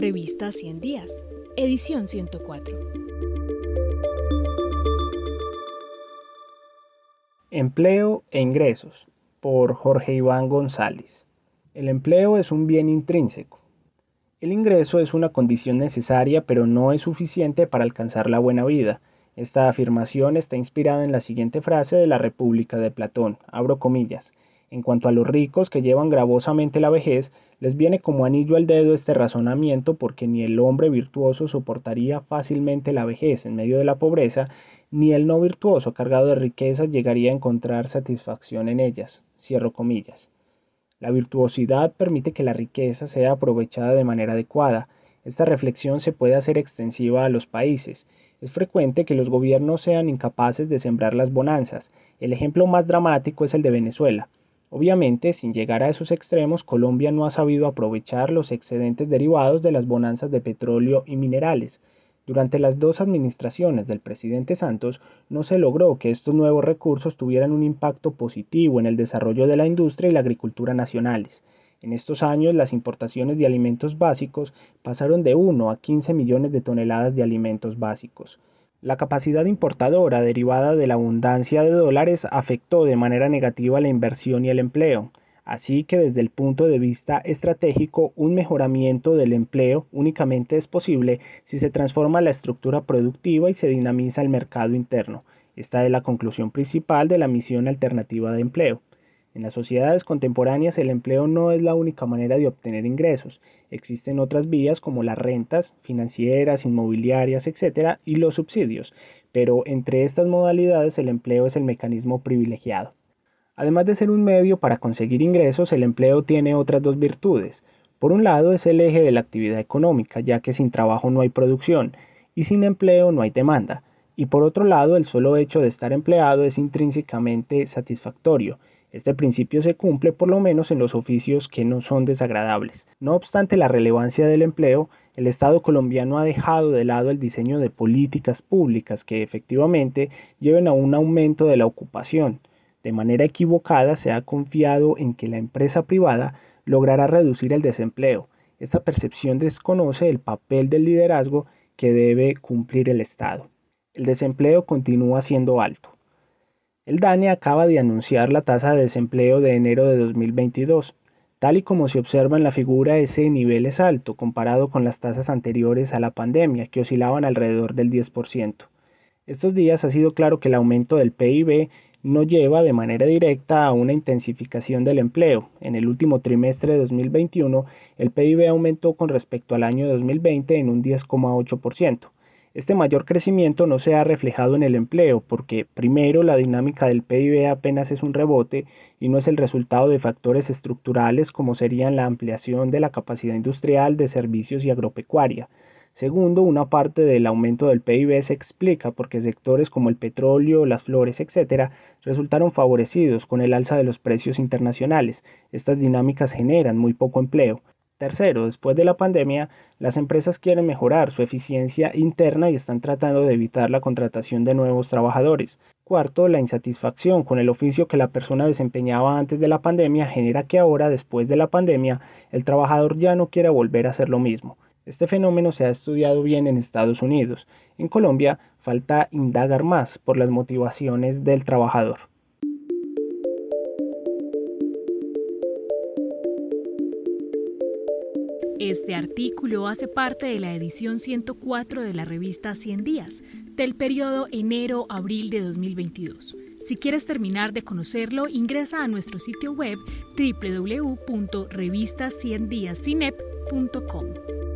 Revista 100 Días, edición 104. Empleo e ingresos, por Jorge Iván González. El empleo es un bien intrínseco. El ingreso es una condición necesaria pero no es suficiente para alcanzar la buena vida. Esta afirmación está inspirada en la siguiente frase de la República de Platón, abro comillas. En cuanto a los ricos que llevan gravosamente la vejez, les viene como anillo al dedo este razonamiento porque ni el hombre virtuoso soportaría fácilmente la vejez en medio de la pobreza, ni el no virtuoso cargado de riquezas llegaría a encontrar satisfacción en ellas. Cierro comillas. La virtuosidad permite que la riqueza sea aprovechada de manera adecuada. Esta reflexión se puede hacer extensiva a los países. Es frecuente que los gobiernos sean incapaces de sembrar las bonanzas. El ejemplo más dramático es el de Venezuela. Obviamente, sin llegar a esos extremos, Colombia no ha sabido aprovechar los excedentes derivados de las bonanzas de petróleo y minerales. Durante las dos administraciones del presidente Santos no se logró que estos nuevos recursos tuvieran un impacto positivo en el desarrollo de la industria y la agricultura nacionales. En estos años las importaciones de alimentos básicos pasaron de 1 a 15 millones de toneladas de alimentos básicos. La capacidad importadora derivada de la abundancia de dólares afectó de manera negativa la inversión y el empleo. Así que desde el punto de vista estratégico, un mejoramiento del empleo únicamente es posible si se transforma la estructura productiva y se dinamiza el mercado interno. Esta es la conclusión principal de la misión alternativa de empleo. En las sociedades contemporáneas el empleo no es la única manera de obtener ingresos. Existen otras vías como las rentas, financieras, inmobiliarias, etc. y los subsidios, pero entre estas modalidades el empleo es el mecanismo privilegiado. Además de ser un medio para conseguir ingresos, el empleo tiene otras dos virtudes. Por un lado es el eje de la actividad económica, ya que sin trabajo no hay producción y sin empleo no hay demanda. Y por otro lado, el solo hecho de estar empleado es intrínsecamente satisfactorio. Este principio se cumple por lo menos en los oficios que no son desagradables. No obstante la relevancia del empleo, el Estado colombiano ha dejado de lado el diseño de políticas públicas que efectivamente lleven a un aumento de la ocupación. De manera equivocada se ha confiado en que la empresa privada logrará reducir el desempleo. Esta percepción desconoce el papel del liderazgo que debe cumplir el Estado. El desempleo continúa siendo alto. El DANE acaba de anunciar la tasa de desempleo de enero de 2022. Tal y como se observa en la figura, ese nivel es alto comparado con las tasas anteriores a la pandemia, que oscilaban alrededor del 10%. Estos días ha sido claro que el aumento del PIB no lleva de manera directa a una intensificación del empleo. En el último trimestre de 2021, el PIB aumentó con respecto al año 2020 en un 10,8%. Este mayor crecimiento no se ha reflejado en el empleo porque, primero, la dinámica del PIB apenas es un rebote y no es el resultado de factores estructurales como serían la ampliación de la capacidad industrial, de servicios y agropecuaria. Segundo, una parte del aumento del PIB se explica porque sectores como el petróleo, las flores, etc., resultaron favorecidos con el alza de los precios internacionales. Estas dinámicas generan muy poco empleo. Tercero, después de la pandemia, las empresas quieren mejorar su eficiencia interna y están tratando de evitar la contratación de nuevos trabajadores. Cuarto, la insatisfacción con el oficio que la persona desempeñaba antes de la pandemia genera que ahora, después de la pandemia, el trabajador ya no quiera volver a hacer lo mismo. Este fenómeno se ha estudiado bien en Estados Unidos. En Colombia falta indagar más por las motivaciones del trabajador. Este artículo hace parte de la edición 104 de la revista 100 días, del periodo enero-abril de 2022. Si quieres terminar de conocerlo, ingresa a nuestro sitio web www.revistaciendiascinep.com.